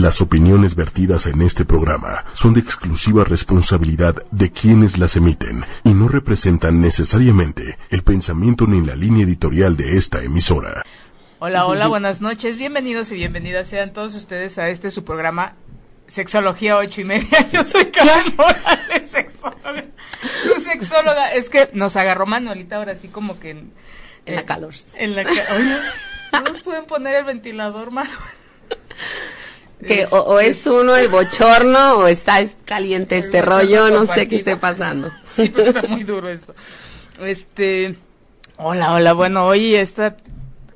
Las opiniones vertidas en este programa son de exclusiva responsabilidad de quienes las emiten y no representan necesariamente el pensamiento ni la línea editorial de esta emisora. Hola, hola, buenas noches, bienvenidos y bienvenidas sean todos ustedes a este su programa Sexología ocho y media. Yo soy Carmen Morales, sexóloga. Tu sexóloga. Es que nos agarró Manuelita ahora así como que en, en la calor. En la ¿no nos pueden poner el ventilador, Manuel? Que o, es uno el bochorno o está caliente este rollo, no sé qué esté pasando. Sí, pues está muy duro esto. Este, hola, hola, bueno, hoy esta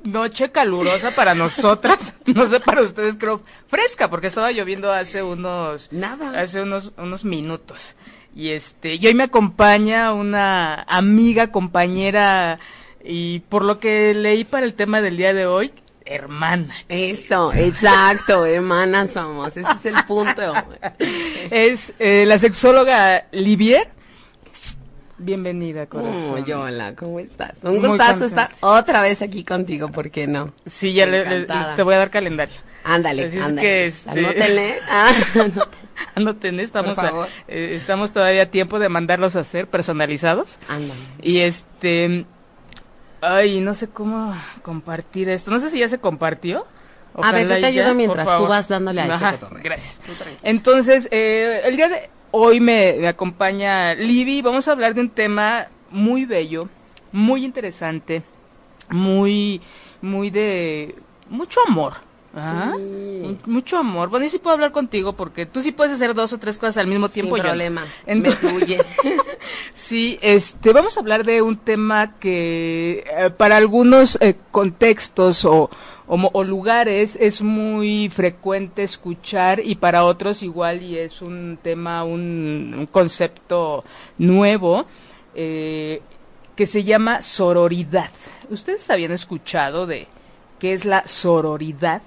noche calurosa para nosotras, no sé para ustedes creo fresca porque estaba lloviendo hace unos nada, hace unos unos minutos. Y este, y hoy me acompaña una amiga, compañera y por lo que leí para el tema del día de hoy, hermana. Eso, exacto, hermanas somos, ese es el punto. es eh, la sexóloga Livier. Bienvenida, corazón. Oh, hola, ¿cómo estás? Un gustazo estar otra vez aquí contigo, ¿por qué no? Sí, ya te voy a dar calendario. Ándale, ándale. que, este, anótenle. anótenle, estamos, eh, estamos todavía a tiempo de mandarlos a hacer personalizados. Ándale. Y este, Ay, no sé cómo compartir esto. No sé si ya se compartió. a ver, yo te ayudo mientras tú vas dándole a Ajá, Gracias. Entonces, eh, el día de hoy me, acompaña Libby. Vamos a hablar de un tema muy bello, muy interesante, muy, muy de mucho amor. Ah, mucho amor. Bueno, y sí puedo hablar contigo porque tú sí puedes hacer dos o tres cosas al mismo tiempo. Sin problema. Me sí, este, vamos a hablar de un tema que eh, para algunos eh, contextos o, o, lugares es muy frecuente escuchar y para otros igual y es un tema, un, concepto nuevo eh, que se llama sororidad. ¿Ustedes habían escuchado de qué es la sororidad?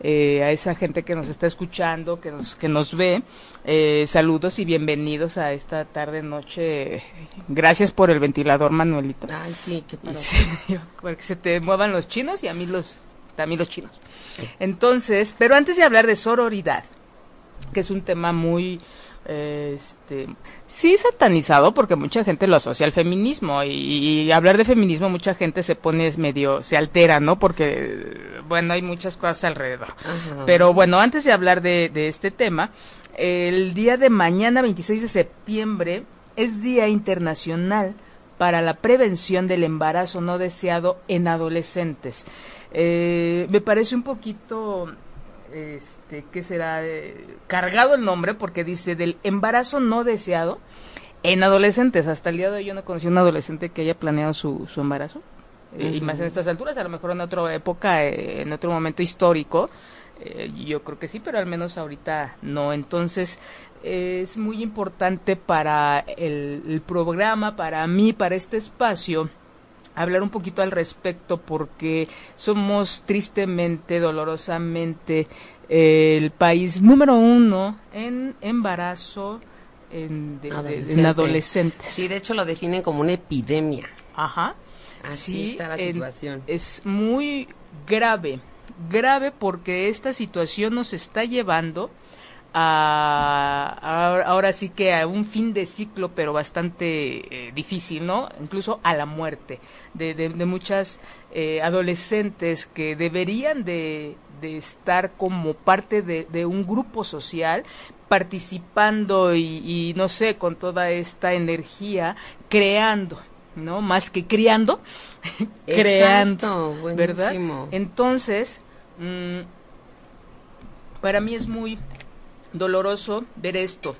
Eh, a esa gente que nos está escuchando, que nos, que nos ve. Eh, saludos y bienvenidos a esta tarde noche. Gracias por el ventilador, Manuelito. Ay, sí, qué que se te muevan los chinos y a mí los, también los chinos. Entonces, pero antes de hablar de sororidad, que es un tema muy este sí satanizado porque mucha gente lo asocia al feminismo y, hablar de feminismo mucha gente se pone medio se altera no porque bueno hay muchas cosas alrededor. Pero bueno antes de hablar de, de este tema el día de mañana 26 de septiembre es día internacional para la prevención del embarazo no deseado en adolescentes. Eh, me parece un poquito este, ¿qué será? Eh, cargado el nombre porque dice del embarazo no deseado en adolescentes. Hasta el día de hoy yo no conocí a un adolescente que haya planeado su, su embarazo. Eh, y más en estas alturas, a lo mejor en otra época, eh, en otro momento histórico, yo creo que sí, pero al menos ahorita no. Entonces, es muy importante para el, el programa, para mí, para este espacio, hablar un poquito al respecto porque somos tristemente, dolorosamente eh, el país número uno en embarazo en, adolescentes. Sí, de hecho lo definen como una epidemia. Ajá. Así está la situación. es muy grave, grave porque esta situación nos está llevando a, ahora sí que a un fin de ciclo, pero bastante eh, difícil, ¿no? Incluso a la muerte de, de, muchas eh, adolescentes que deberían de, de estar como parte de, de, un grupo social, participando y, no sé, con toda esta energía, creando, ¿no? Más que criando, creando, ¿verdad? Entonces, mm, para mí es muy doloroso ver esto.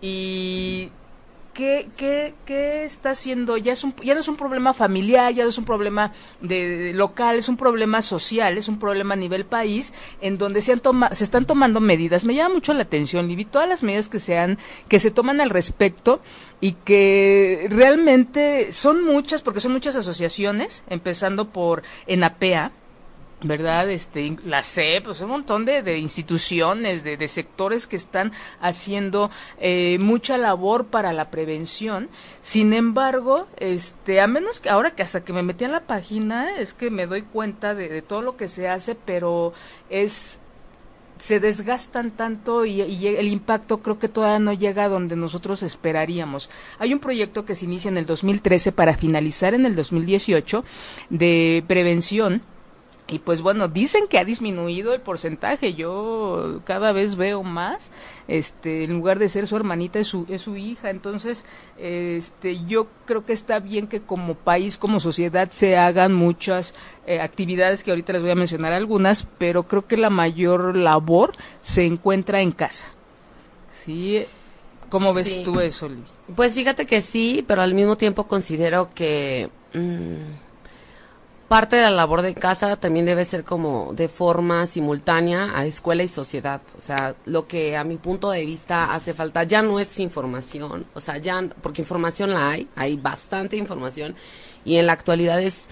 Y ¿Qué, qué, qué, está haciendo? Ya, es un, ya no es un problema familiar, ya no es un problema de, local, es un problema social, es un problema a nivel país, en donde se, han toma, se están tomando medidas. Me llama mucho la atención, Libby, todas las medidas que se, han, que se toman al respecto y que realmente son muchas, porque son muchas asociaciones, empezando por ENAPEA, ¿verdad? Este, la CEP, pues un montón de, de instituciones, de, de, sectores que están haciendo eh, mucha labor para la prevención. Sin embargo, este, a menos que ahora que hasta que me metí en la página, es que me doy cuenta de, de todo lo que se hace, pero es se desgastan tanto y, el impacto creo que todavía no llega a donde nosotros esperaríamos. Hay un proyecto que se inicia en el 2013 para finalizar en el 2018 de prevención y pues bueno, dicen que ha disminuido el porcentaje. Yo cada vez veo más, este, en lugar de ser su hermanita es su, es su hija. Entonces, este, yo creo que está bien que como país, como sociedad, se hagan muchas eh, actividades que ahorita les voy a mencionar algunas, pero creo que la mayor labor se encuentra en casa. ¿Sí? ¿Cómo ves tú eso, Lee? Pues fíjate que sí, pero al mismo tiempo considero que... Mm, parte de la labor de casa también debe ser como de forma simultánea a escuela y sociedad. O sea, lo que a mi punto de vista hace falta ya no es información, o sea, ya, porque información la hay, hay bastante información y en la actualidad es,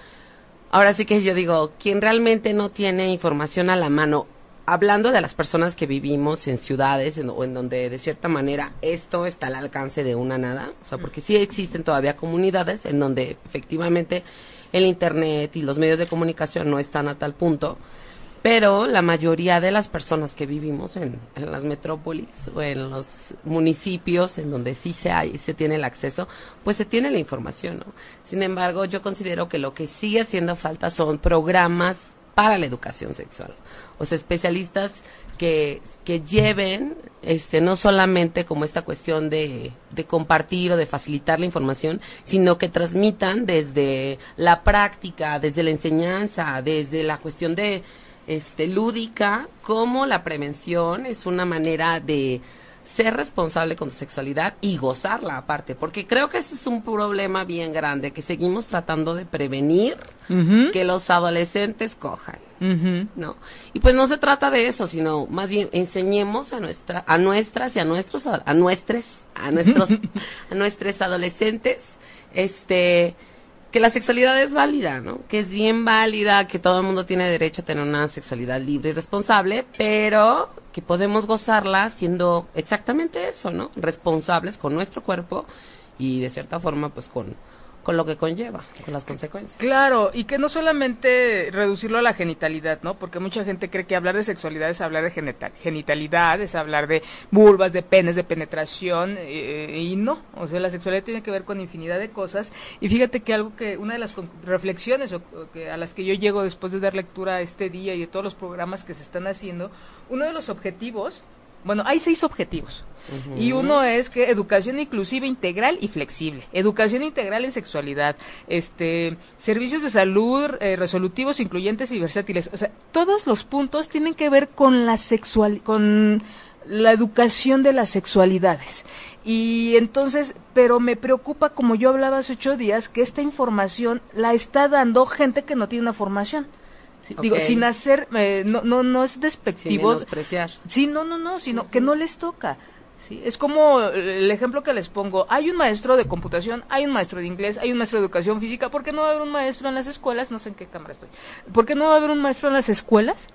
ahora sí que yo digo, quien realmente no tiene información a la mano, hablando de las personas que vivimos en ciudades o en donde de cierta manera esto está al alcance de una nada, o sea, porque sí existen todavía comunidades en donde efectivamente el Internet y los medios de comunicación no están a tal punto, pero la mayoría de las personas que vivimos en, las metrópolis o en los municipios en donde sí se, hay, se tiene el acceso, pues se tiene la información. ¿no? Sin embargo, yo considero que lo que sigue haciendo falta son programas para la educación sexual. O sea, especialistas que, que lleven este no solamente como esta cuestión de, de compartir o de facilitar la información, sino que transmitan desde la práctica, desde la enseñanza, desde la cuestión de este lúdica, como la prevención es una manera de ser responsable con tu sexualidad y gozarla aparte, porque creo que ese es un problema bien grande, que seguimos tratando de prevenir que los adolescentes cojan, ¿no? Y pues no se trata de eso, sino más bien enseñemos a nuestra, a nuestras y a nuestros, a nuestros, a nuestros, a nuestros adolescentes, este, que la sexualidad es válida, ¿no? Que es bien válida, que todo el mundo tiene derecho a tener una sexualidad libre y responsable, pero que podemos gozarla siendo exactamente eso, ¿no? Responsables con nuestro cuerpo y de cierta forma pues con con lo que conlleva, con las consecuencias. Claro, y que no solamente reducirlo a la genitalidad, ¿no? Porque mucha gente cree que hablar de sexualidad es hablar de genital, genitalidad, es hablar de vulvas, de penes, de penetración, eh, y no, o sea, la sexualidad tiene que ver con infinidad de cosas. Y fíjate que algo que, una de las reflexiones que, a las que yo llego después de dar lectura a este día y de todos los programas que se están haciendo, uno de los objetivos, bueno, hay seis objetivos y uno es que educación inclusiva, integral y flexible. Educación integral en sexualidad, este, servicios de salud eh, resolutivos, incluyentes y versátiles. O sea, todos los puntos tienen que ver con la sexual, con la educación de las sexualidades. Y entonces, pero me preocupa, como yo hablaba hace ocho días, que esta información la está dando gente que no tiene una formación. Digo, sin hacer, eh, no, no, no es despectivo. Sin Sí, no, no, no, sino que no les toca. Es como el ejemplo que les pongo. Hay un maestro de computación, hay un maestro de inglés, hay un maestro de educación física. ¿Por qué no va a haber un maestro en las escuelas? No sé en qué cámara estoy. ¿Por qué no va a haber un maestro en las escuelas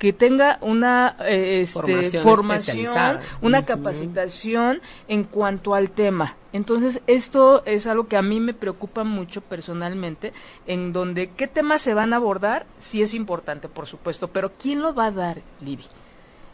que tenga una eh, este, formación, una capacitación en cuanto al tema. Entonces, esto es algo que a mí me preocupa mucho personalmente, en donde qué temas se van a abordar, sí es importante, por supuesto, pero ¿quién lo va a dar, Libby?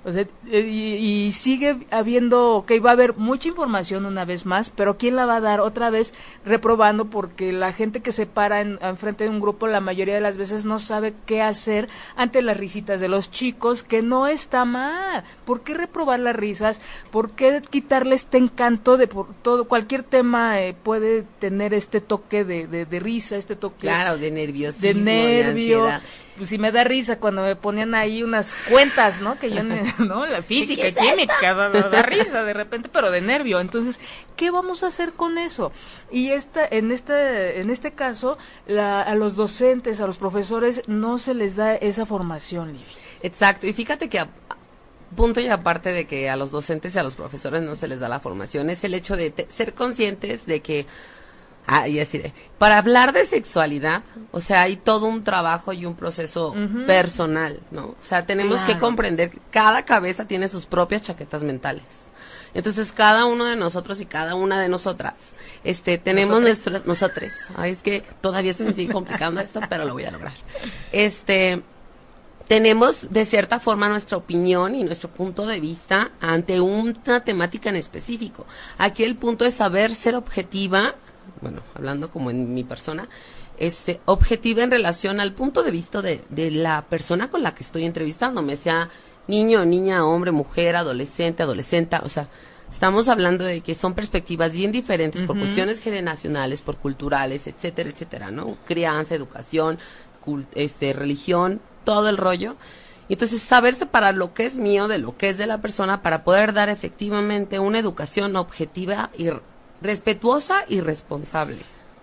O sea, eh, y, sigue habiendo, que va a haber mucha información una vez más, pero ¿quién la va a dar otra vez reprobando? Porque la gente que se para en, frente de un grupo la mayoría de las veces no sabe qué hacer ante las risitas de los chicos, que no está mal. ¿Por qué reprobar las risas? ¿Por qué quitarle este encanto de por todo? Cualquier tema eh, puede tener este toque de, de, risa, este toque. Claro, de nerviosismo. De nervio pues sí me da risa cuando me ponían ahí unas cuentas, ¿no? Que yo, ¿no? La física, química, da, risa de repente, pero de nervio. Entonces, ¿qué vamos a hacer con eso? Y esta, en este, en este caso, la, a los docentes, a los profesores, no se les da esa formación, Livia. Exacto. Y fíjate que punto y aparte de que a los docentes y a los profesores no se les da la formación, es el hecho de ser conscientes de que Ah, y así de, para hablar de sexualidad, o sea, hay todo un trabajo y un proceso personal, ¿no? O sea, tenemos que comprender, cada cabeza tiene sus propias chaquetas mentales. Entonces, cada uno de nosotros y cada una de nosotras, este, tenemos nuestras, nosotros, ay, es que todavía se me sigue complicando esto, pero lo voy a lograr. Este, tenemos de cierta forma nuestra opinión y nuestro punto de vista ante una temática en específico. Aquí el punto es saber ser objetiva, bueno, hablando como en mi persona, este, objetiva en relación al punto de vista de, de la persona con la que estoy entrevistándome, sea niño, niña, hombre, mujer, adolescente, adolescente, o sea, estamos hablando de que son perspectivas bien diferentes por cuestiones generacionales, por culturales, etcétera, etcétera, ¿no? Crianza, educación, este, religión, todo el rollo. Y entonces saber separar lo que es mío de lo que es de la persona para poder dar efectivamente una educación objetiva y respetuosa y responsable.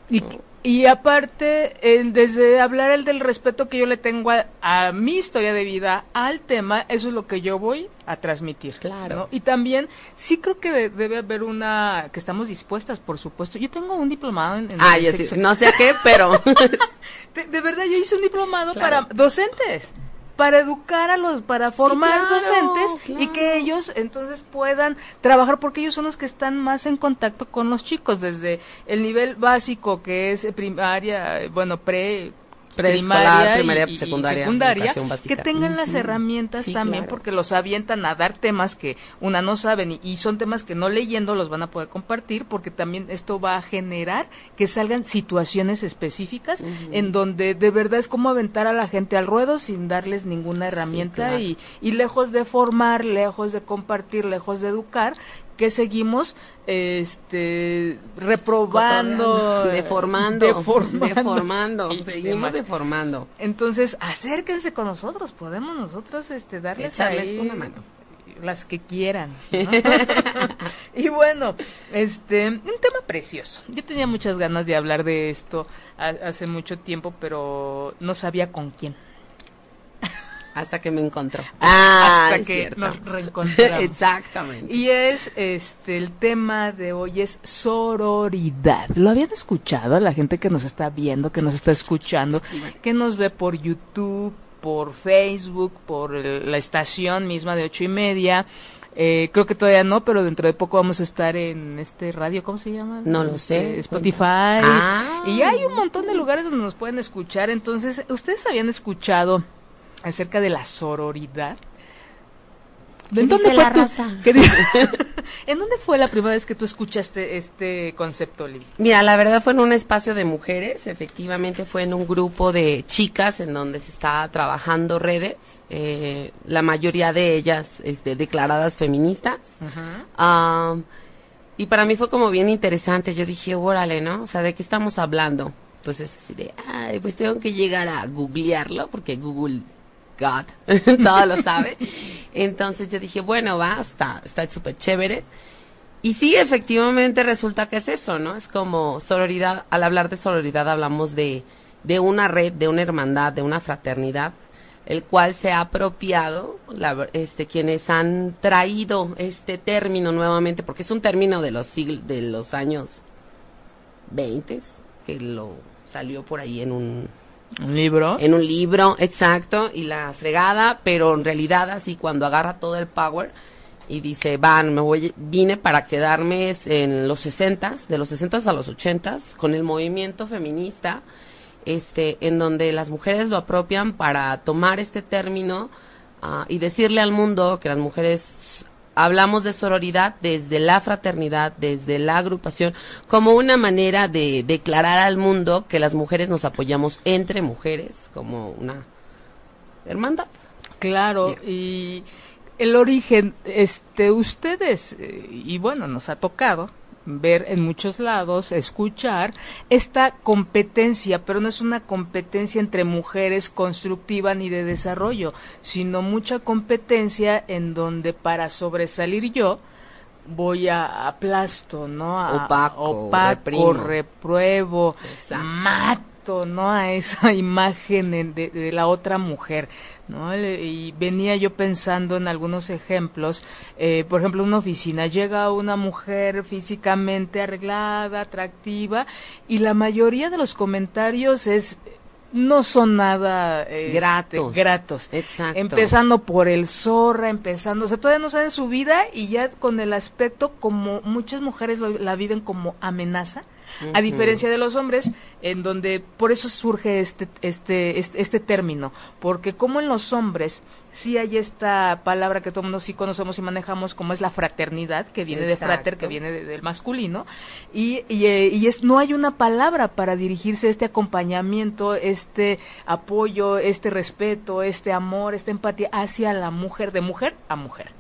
Y, y aparte, el, desde hablar el del respeto que yo le tengo a, mi historia de vida, al tema, eso es lo que yo voy a transmitir. Claro. Y también, sí creo que debe haber una, que estamos dispuestas, por supuesto. Yo tengo un diplomado en... ah, no sé a qué, pero... de, verdad, yo hice un diplomado para docentes para educar a los, para formar docentes y que ellos entonces puedan trabajar porque ellos son los que están más en contacto con los chicos desde el nivel básico que es primaria, bueno, pre primaria, primaria y, secundaria, que tengan las herramientas también porque los avientan a dar temas que una no saben y, son temas que no leyendo los van a poder compartir porque también esto va a generar que salgan situaciones específicas en donde de verdad es como aventar a la gente al ruedo sin darles ninguna herramienta y, y lejos de formar, lejos de compartir, lejos de educar, que seguimos este reprobando deformando deformando, seguimos deformando. Entonces acérquense con nosotros podemos nosotros este darles Echarles una mano. las que quieran y bueno este un tema precioso. Yo tenía muchas ganas de hablar de esto hace mucho tiempo pero no sabía con quién hasta que me encontró. Ah, hasta que nos reencontramos. Exactamente. Y es este el tema de hoy es sororidad. ¿Lo habían escuchado la gente que nos está viendo, que nos está escuchando, que nos ve por YouTube, por Facebook, por la estación misma de ocho y media? Eh, creo que todavía no, pero dentro de poco vamos a estar en este radio, ¿cómo se llama? No lo sé. Este, Spotify. Ah. Y hay un montón de lugares donde nos pueden escuchar. Entonces, ¿ustedes habían escuchado acerca de la sororidad. ¿En dónde fue la raza? ¿En dónde fue la primera vez que tú escuchaste este concepto, Liv? Mira, la verdad fue en un espacio de mujeres, efectivamente fue en un grupo de chicas en donde se estaba trabajando redes, eh, la mayoría de ellas este, declaradas feministas. y para mí fue como bien interesante, yo dije, órale, ¿no? O sea, ¿de qué estamos hablando? Entonces así de, ay, pues tengo que llegar a googlearlo, porque Google God, todo lo sabe. Entonces yo dije, bueno, va, está súper chévere. Y sí, efectivamente resulta que es eso, ¿no? Es como sororidad, al hablar de sororidad hablamos de, de una red, de una hermandad, de una fraternidad, el cual se ha apropiado, este, quienes han traído este término nuevamente, porque es un término de los siglos, de los años 20, que lo salió por ahí en un ¿Un libro? En un libro, exacto, y la fregada, pero en realidad así cuando agarra todo el power y dice, van, me voy, vine para quedarme en los sesentas, de los sesentas a los ochentas, con el movimiento feminista, este, en donde las mujeres lo apropian para tomar este término ah, y decirle al mundo que las mujeres hablamos de sororidad desde la fraternidad, desde la agrupación, como una manera de declarar al mundo que las mujeres nos apoyamos entre mujeres, como una hermandad. Claro, y el origen, este, ustedes, eh, y bueno, nos ha tocado, ver en muchos lados, escuchar esta competencia, pero no es una competencia entre mujeres constructiva ni de desarrollo, sino mucha competencia en donde para sobresalir yo voy a aplasto, ¿no? A, opaco, opaco repruebo, mato, ¿no? A esa imagen de, de la otra mujer. ¿no? Y venía yo pensando en algunos ejemplos, eh, por ejemplo, una oficina, llega una mujer físicamente arreglada, atractiva, y la mayoría de los comentarios es no son nada este, gratos. gratos. Exacto. Empezando por el zorra, empezando, o sea, todavía no saben su vida y ya con el aspecto como muchas mujeres la viven como amenaza A diferencia de los hombres, en donde por eso surge este, este, este, este término, porque como en los hombres sí hay esta palabra que todo el mundo sí conocemos y manejamos como es la fraternidad, que viene de frater, que viene del masculino, y, y, eh, y, es, no hay una palabra para dirigirse a este acompañamiento, este apoyo, este respeto, este amor, esta empatía hacia la mujer, de mujer a mujer.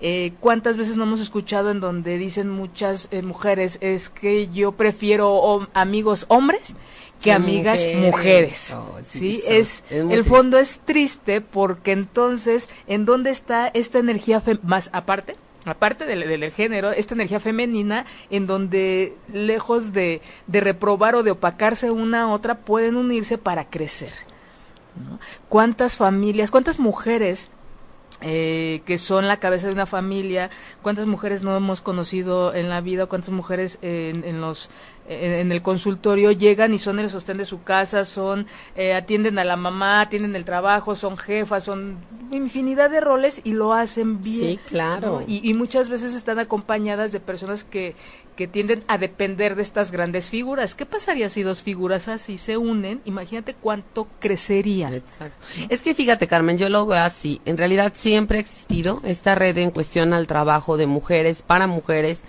Eh, ¿Cuántas veces no hemos escuchado en donde dicen muchas eh, mujeres es que yo prefiero amigos hombres que amigas mujeres? Oh, sí, es, el fondo es triste porque entonces en dónde está esta energía más aparte aparte del, género, esta energía femenina en donde lejos de, de, reprobar o de opacarse una a otra pueden unirse para crecer. ¿Cuántas familias, cuántas mujeres eh, que son la cabeza de una familia, cuántas mujeres no hemos conocido en la vida, cuántas mujeres en, los en, el consultorio llegan y son el sostén de su casa, son eh, atienden a la mamá, atienden el trabajo, son jefas, son infinidad de roles y lo hacen bien. Sí, claro. Y, y, muchas veces están acompañadas de personas que, que tienden a depender de estas grandes figuras. ¿Qué pasaría si dos figuras así se unen? Imagínate cuánto crecerían. Exacto. Es que fíjate, Carmen, yo lo veo así. En realidad siempre ha existido esta red en cuestión al trabajo de mujeres para mujeres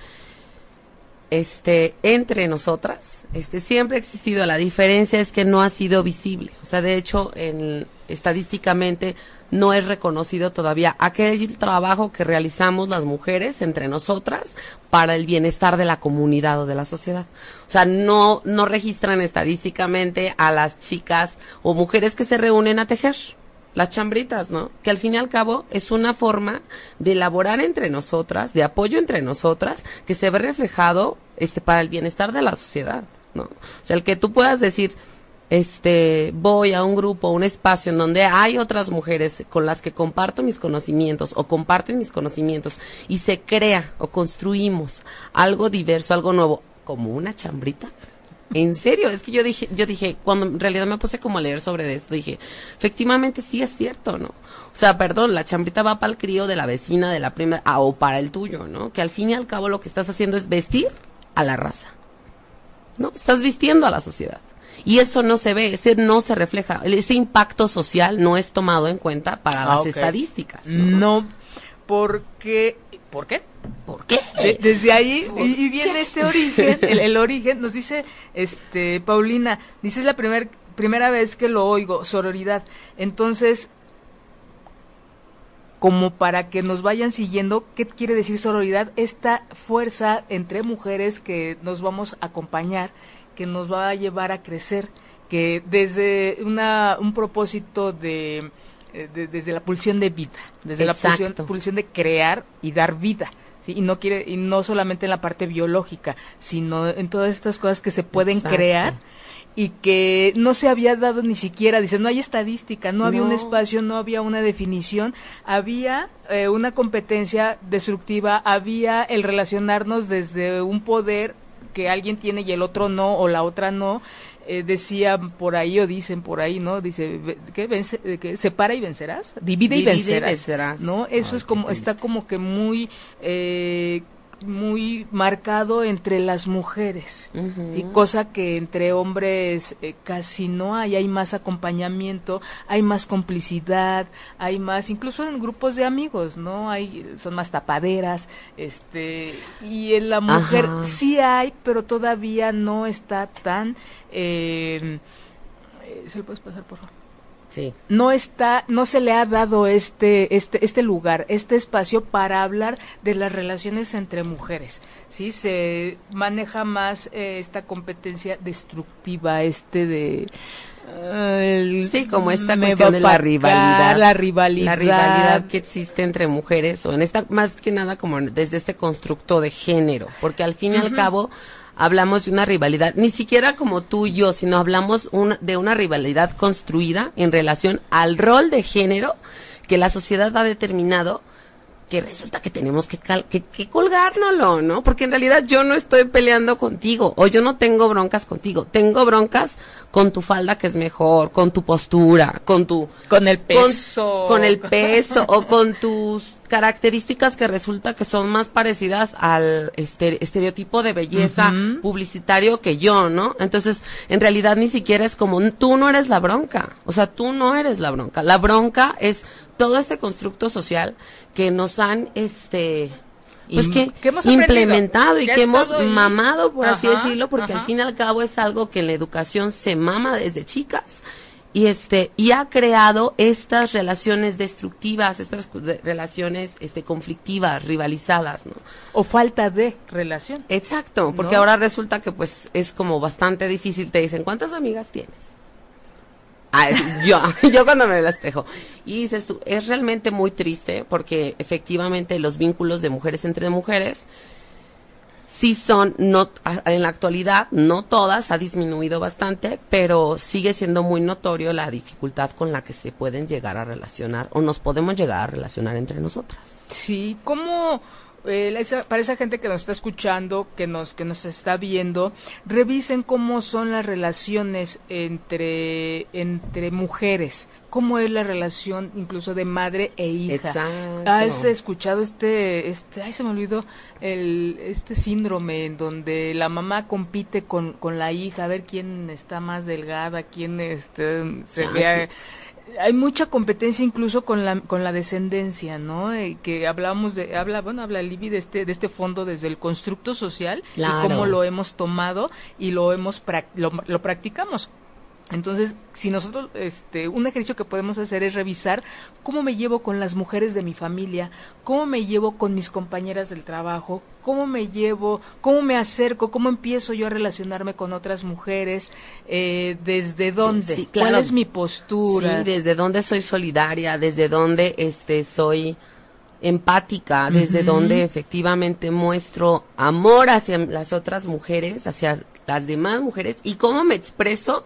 este entre nosotras este siempre ha existido. La diferencia es que no ha sido visible. O sea de hecho en, estadísticamente no es reconocido todavía aquel trabajo que realizamos las mujeres entre nosotras para el bienestar de la comunidad o de la sociedad. O sea no no registran estadísticamente a las chicas o mujeres que se reúnen a tejer las chambritas, ¿no? Que al fin y al cabo es una forma de elaborar entre nosotras, de apoyo entre nosotras, que se ve reflejado este para el bienestar de la sociedad, ¿no? O sea, el que tú puedas decir, este, voy a un grupo, un espacio en donde hay otras mujeres con las que comparto mis conocimientos o comparten mis conocimientos y se crea o construimos algo diverso, algo nuevo, como una chambrita, en serio, es que yo dije, yo dije, cuando en realidad me puse como a leer sobre esto, dije, efectivamente sí es cierto, ¿no? O sea, perdón, la chambrita va para el crío de la vecina, de la prima, ah, o para el tuyo, ¿no? Que al fin y al cabo lo que estás haciendo es vestir a la raza, ¿no? Estás vistiendo a la sociedad. Y eso no se ve, ese no se refleja, ese impacto social no es tomado en cuenta para ah, las estadísticas. No, no porque, ¿por qué? ¿Por qué? desde ahí y, viene este origen, el, origen, nos dice este Paulina, dice es la primer, primera vez que lo oigo, sororidad. Entonces, como para que nos vayan siguiendo, ¿qué quiere decir sororidad? Esta fuerza entre mujeres que nos vamos a acompañar, que nos va a llevar a crecer, que desde una, un propósito de, eh, desde la pulsión de vida, desde la pulsión, pulsión de crear y dar vida y no quiere y no solamente en la parte biológica sino en todas estas cosas que se pueden crear y que no se había dado ni siquiera, dice, no hay estadística, no, había un espacio, no había una definición, había eh, una competencia destructiva, había el relacionarnos desde un poder que alguien tiene y el otro no, o la otra no, eh, decía por ahí o dicen por ahí, ¿no? Dice, ¿qué? Vence, que separa y vencerás, divide, y, vencerás, ¿no? Eso es como, está como que muy... Eh, muy marcado entre las mujeres y cosa que entre hombres eh, casi no hay. Hay más acompañamiento hay más complicidad hay más incluso en grupos de amigos no hay son más tapaderas este y en la mujer sí hay pero todavía no está tan eh, eh, se lo puedes pasar por favor no está, no se le ha dado este, este, este lugar, este espacio para hablar de las relaciones entre mujeres. Sí, se maneja más eh, esta competencia destructiva, este de sí, como esta cuestión de la rivalidad, la rivalidad, la rivalidad que existe entre mujeres o en esta más que nada como desde este constructo de género, porque al fin y al cabo hablamos de una rivalidad, ni siquiera como tú y yo, sino hablamos de una rivalidad construida en relación al rol de género que la sociedad ha determinado que resulta que tenemos que, que, que, colgárnoslo, ¿no? Porque en realidad yo no estoy peleando contigo o yo no tengo broncas contigo, tengo broncas con tu falda que es mejor, con tu postura, con tu... Con el peso. Con, el peso o con tus características que resulta que son más parecidas al este, estereotipo de belleza publicitario que yo, ¿no? Entonces, en realidad ni siquiera es como tú no eres la bronca, o sea, tú no eres la bronca. La bronca es todo este constructo social que nos han este pues que, hemos implementado y que hemos mamado, por así decirlo, porque al fin y al cabo es algo que en la educación se mama desde chicas y este y ha creado estas relaciones destructivas, estas relaciones este conflictivas, rivalizadas, ¿no? O falta de relación. Exacto, porque ahora resulta que pues es como bastante difícil te dicen, "¿Cuántas amigas tienes?" Yo, yo cuando me veo el espejo. Y dices tú, es realmente muy triste porque efectivamente los vínculos de mujeres entre mujeres sí son, no, en la actualidad, no todas, ha disminuido bastante, pero sigue siendo muy notorio la dificultad con la que se pueden llegar a relacionar o nos podemos llegar a relacionar entre nosotras. Sí, ¿cómo eh, para esa gente que nos está escuchando, que nos, que nos está viendo, revisen cómo son las relaciones entre, entre mujeres, cómo es la relación incluso de madre e hija. ¿Has escuchado este, este, ay se me olvidó, el, este síndrome en donde la mamá compite con, con la hija a ver quién está más delgada, quién este, se vea hay mucha competencia incluso con la con la descendencia, ¿no? Eh, que hablamos de habla bueno habla Libby de este de este fondo desde el constructo social y cómo lo hemos tomado y lo hemos lo, lo practicamos. Entonces, si nosotros, este, un ejercicio que podemos hacer es revisar cómo me llevo con las mujeres de mi familia, cómo me llevo con mis compañeras del trabajo, cómo me llevo, cómo me acerco, cómo empiezo yo a relacionarme con otras mujeres, eh, desde dónde, cuál es mi postura. Sí, desde dónde soy solidaria, desde dónde, este, soy empática, desde dónde efectivamente muestro amor hacia las otras mujeres, hacia las demás mujeres y cómo me expreso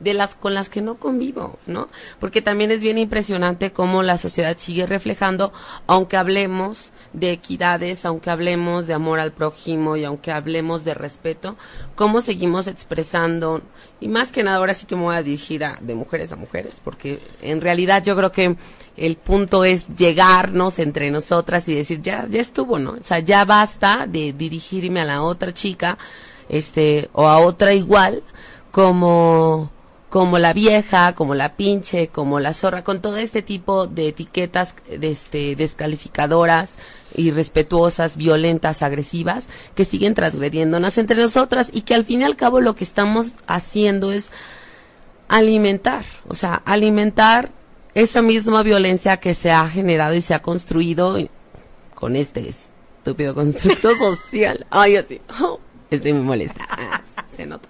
de las con las que no convivo, ¿no? Porque también es bien impresionante cómo la sociedad sigue reflejando, aunque hablemos de equidades, aunque hablemos de amor al prójimo y aunque hablemos de respeto, cómo seguimos expresando, y más que nada ahora sí que me voy a dirigir a, de mujeres a mujeres, porque en realidad yo creo que el punto es llegarnos entre nosotras y decir, ya, ya estuvo, ¿no? O sea, ya basta de dirigirme a la otra chica, este, o a otra igual, como como la vieja, como la pinche, como la zorra, con todo este tipo de etiquetas este, descalificadoras, irrespetuosas, violentas, agresivas, que siguen transgrediéndonos entre nosotras y que al fin y al cabo lo que estamos haciendo es alimentar, o sea, alimentar esa misma violencia que se ha generado y se ha construido con este estúpido constructo social. Ay, así, estoy muy molesta, se nota.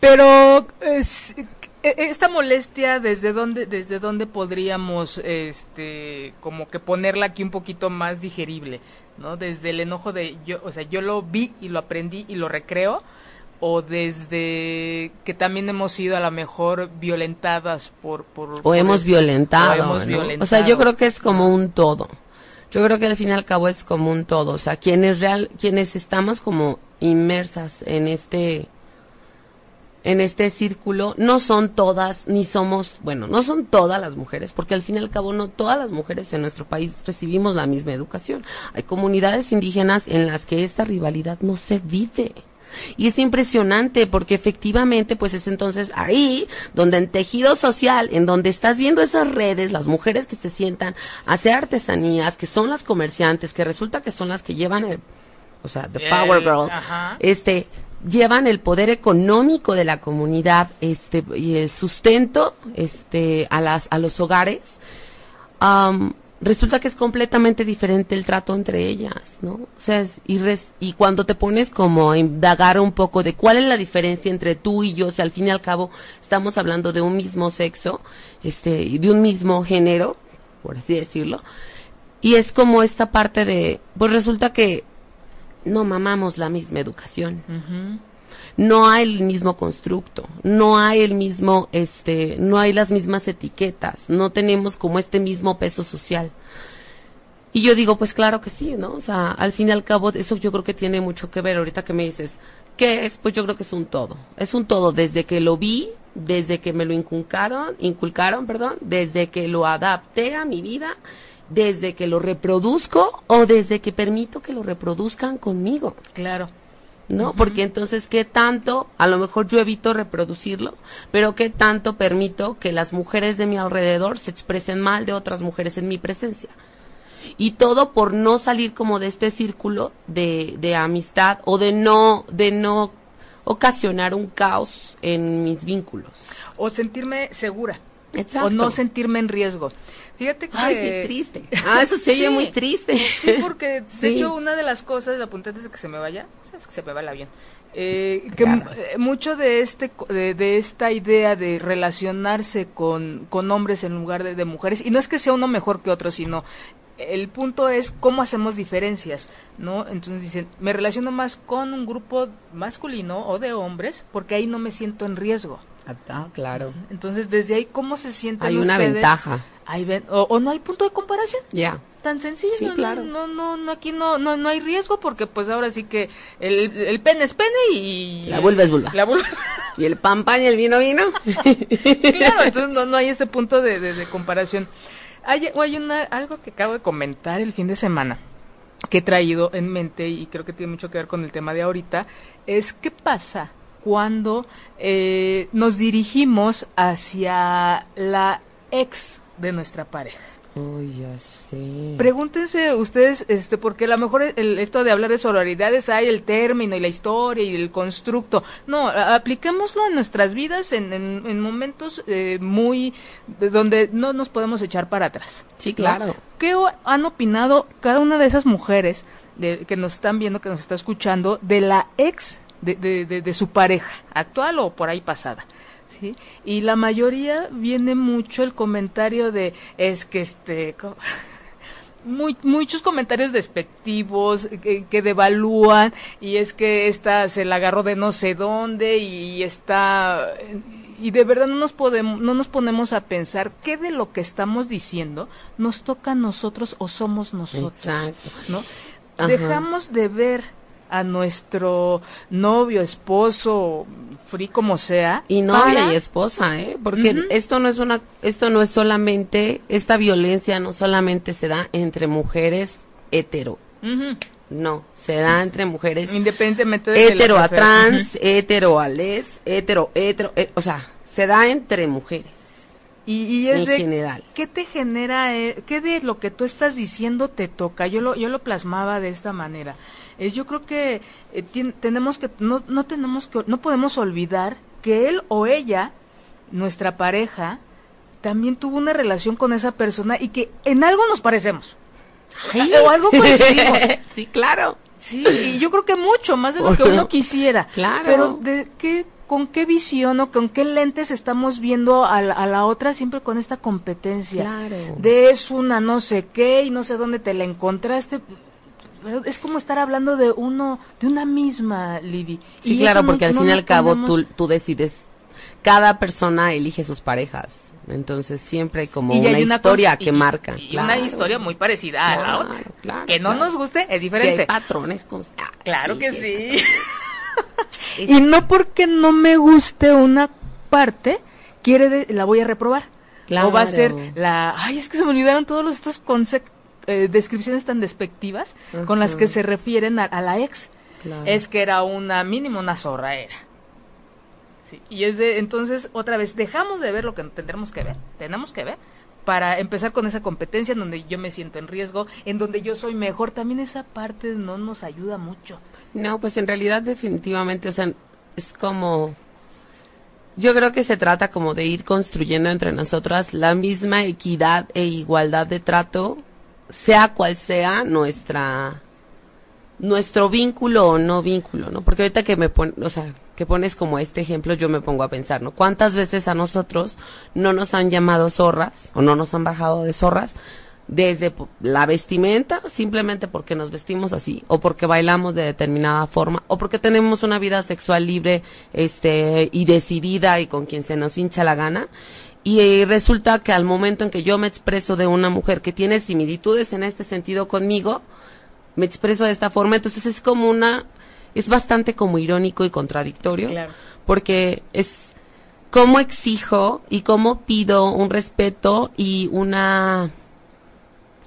Pero es, esta molestia desde dónde desde dónde podríamos este como que ponerla aquí un poquito más digerible, ¿no? Desde el enojo de yo, o sea, yo lo vi y lo aprendí y lo recreo o desde que también hemos sido a lo mejor violentadas por, por o, hemos, violentado, o sea, yo creo que es como un todo. Yo creo que al fin y al cabo es como un todo, o sea, quienes real quienes estamos como inmersas en este en este círculo no son todas, ni somos, bueno, no son todas las mujeres, porque al fin y al cabo no todas las mujeres en nuestro país recibimos la misma educación. Hay comunidades indígenas en las que esta rivalidad no se vive. Y es impresionante porque efectivamente pues es entonces ahí donde en tejido social, en donde estás viendo esas redes, las mujeres que se sientan a hacer artesanías, que son las comerciantes, que resulta que son las que llevan el, o sea, the power girl, este, llevan el poder económico de la comunidad este y el sustento este a las a los hogares resulta que es completamente diferente el trato entre ellas no o sea y y cuando te pones como a indagar un poco de cuál es la diferencia entre tú y yo si al fin y al cabo estamos hablando de un mismo sexo este y de un mismo género por así decirlo y es como esta parte de pues resulta que no mamamos la misma educación. No hay el mismo constructo, no hay el mismo, este, no hay las mismas etiquetas, no tenemos como este mismo peso social. Y yo digo, pues claro que sí, ¿no? O sea, al fin y al cabo, eso yo creo que tiene mucho que ver. Ahorita que me dices, ¿qué es? Pues yo creo que es un todo. Es un todo desde que lo vi, desde que me lo inculcaron, inculcaron, perdón, desde que lo adapté a mi vida desde que lo reproduzco o desde que permito que lo reproduzcan conmigo. Claro. ¿no? Porque entonces, ¿qué tanto? A lo mejor yo evito reproducirlo, pero ¿qué tanto permito que las mujeres de mi alrededor se expresen mal de otras mujeres en mi presencia? Y todo por no salir como de este círculo de, de amistad o de no, de no ocasionar un caos en mis vínculos. O sentirme segura. Exacto. O no sentirme en riesgo. Fíjate que... Ay, qué triste. Ah, eso se oye muy triste. Sí, porque de Sí. hecho una de las cosas, la apunté antes de que se me vaya, sabes que se me va el avión, eh, que Claro. eh, mucho de este de, de esta idea de relacionarse con, con hombres en lugar de, de mujeres, y no es que sea uno mejor que otro, sino el punto es cómo hacemos diferencias, ¿no? Entonces dicen, me relaciono más con un grupo masculino o de hombres porque ahí no me siento en riesgo. Ah, claro. Entonces, desde ahí, ¿cómo se sienten Hay una ventaja. Ahí ven, o, o no hay punto de comparación Ya. tan sencillo. Sí, no, claro. No, no, no, aquí no, no, no hay riesgo porque pues ahora sí que el, el pene es pene y... La vulva es vulva. La vulva. ¿Y el pan pan y el vino vino? claro, entonces no, no hay ese punto de, de, de comparación. Hay, hay una, algo que acabo de comentar el fin de semana que he traído en mente y creo que tiene mucho que ver con el tema de ahorita, es qué pasa cuando eh, nos dirigimos hacia la ex de nuestra pareja. Uy, ya sé. Pregúntense ustedes, este, porque a lo mejor el, esto de hablar de sororidades hay el término y la historia y el constructo. No, apliquémoslo en nuestras vidas en, en, en momentos eh, muy de donde no nos podemos echar para atrás. Sí, ¿no? claro. ¿Qué han opinado cada una de esas mujeres de, que nos están viendo, que nos está escuchando, de la ex de, de, de- de su pareja, actual o por ahí pasada? ¿sí? Y la mayoría viene mucho el comentario de, es que este... muy- muchos comentarios despectivos que, que devalúan y es que esta se la agarró de no sé dónde y está y de verdad no nos podemos no nos ponemos a pensar qué de lo que estamos diciendo nos toca a nosotros o somos nosotros Exacto. ¿no? Ajá. Dejamos de ver a nuestro novio, esposo, free como sea. Y novia para- y esposa, ¿eh? Porque esto no es una, esto no es solamente, esta violencia no solamente se da entre mujeres hetero, no, se da entre mujeres Independientemente de hetero a trans, hetero a les, hetero, hetero, eh, o sea, se da entre mujeres. Y, y es en de general. qué te genera, eh, qué de lo que tú estás diciendo te toca. Yo lo, yo lo plasmaba de esta manera. Es, yo creo que eh, tenemos que no, no tenemos que no podemos olvidar que él o ella, nuestra pareja, también tuvo una relación con esa persona y que en algo nos parecemos. O algo coincidimos. sí, claro. Sí, y yo creo que mucho más de lo que uno quisiera. Claro. Pero de qué, con qué visión o con qué lentes estamos viendo a la, a la otra siempre con esta competencia. Claro. De es una no sé qué y no sé dónde te la encontraste. Es como estar hablando de uno, de una misma, Libby. Sí, Y claro, no- porque al no fin y al cabo tú, tú decides, cada persona elige sus parejas, entonces siempre hay como una, hay una historia que y- marca. y claro. una historia muy parecida a la Claro, otra. claro, que no nos guste es diferente. hay patrones constantes. Claro que sí. Y no porque no me guste una parte, quiere de- la voy a reprobar. Claro. O va a ser la, ay, es que se me olvidaron todos los- estos conceptos, descripciones tan despectivas con las que se refieren a, a la ex. Claro. Es que era una mínimo una zorra era. Sí, y es de, entonces, otra vez, dejamos de ver lo que tendremos que ver, tenemos que ver, para empezar con esa competencia en donde yo me siento en riesgo, en donde yo soy mejor, también esa parte no nos ayuda mucho. No, pues en realidad definitivamente, o sea, es como... Yo creo que se trata como de ir construyendo entre nosotras la misma equidad e igualdad de trato, sea cual sea nuestra nuestro vínculo o no vínculo, ¿no? Porque ahorita que me pon, o sea, que pones como este ejemplo, yo me pongo a pensar, ¿no? ¿Cuántas veces a nosotros no nos han llamado zorras o no nos han bajado de zorras desde la vestimenta, simplemente porque nos vestimos así, o porque bailamos de determinada forma, o porque tenemos una vida sexual libre, este, y decidida y con quien se nos hincha la gana? Y eh, resulta que al momento en que yo me expreso de una mujer que tiene similitudes en este sentido conmigo, me expreso de esta forma, entonces es como una, es bastante como irónico y contradictorio, Claro. porque es cómo exijo y cómo pido un respeto y una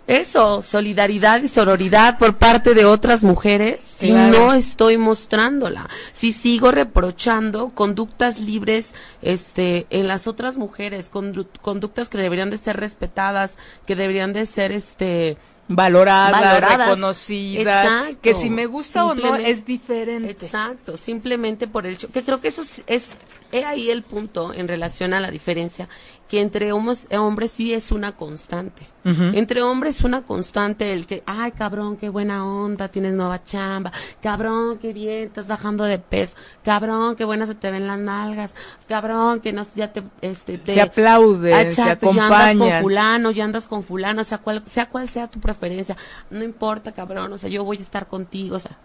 eso, solidaridad y sororidad por parte de otras mujeres si Claro. no estoy mostrándola, si sigo reprochando conductas libres este en las otras mujeres, condu- conductas que deberían de ser respetadas, que deberían de ser este Valoradas, Valoradas. reconocidas, Exacto. que si me gusta o no es diferente. Exacto, simplemente por el hecho, que creo que eso es, es he ahí el punto en relación a la diferencia, que entre homos- eh, hombres sí es una constante. Entre hombres es una constante el que, ay cabrón, qué buena onda, tienes nueva chamba, cabrón, qué bien, estás bajando de peso, cabrón, qué buenas se te ven las nalgas, cabrón, que no, ya te, este, te Se aplauden, Ah, se Exacto, ya andas con fulano, ya andas con fulano, o sea, cual, sea cual sea tu preferencia, no importa, cabrón, o sea, yo voy a estar contigo, o sea,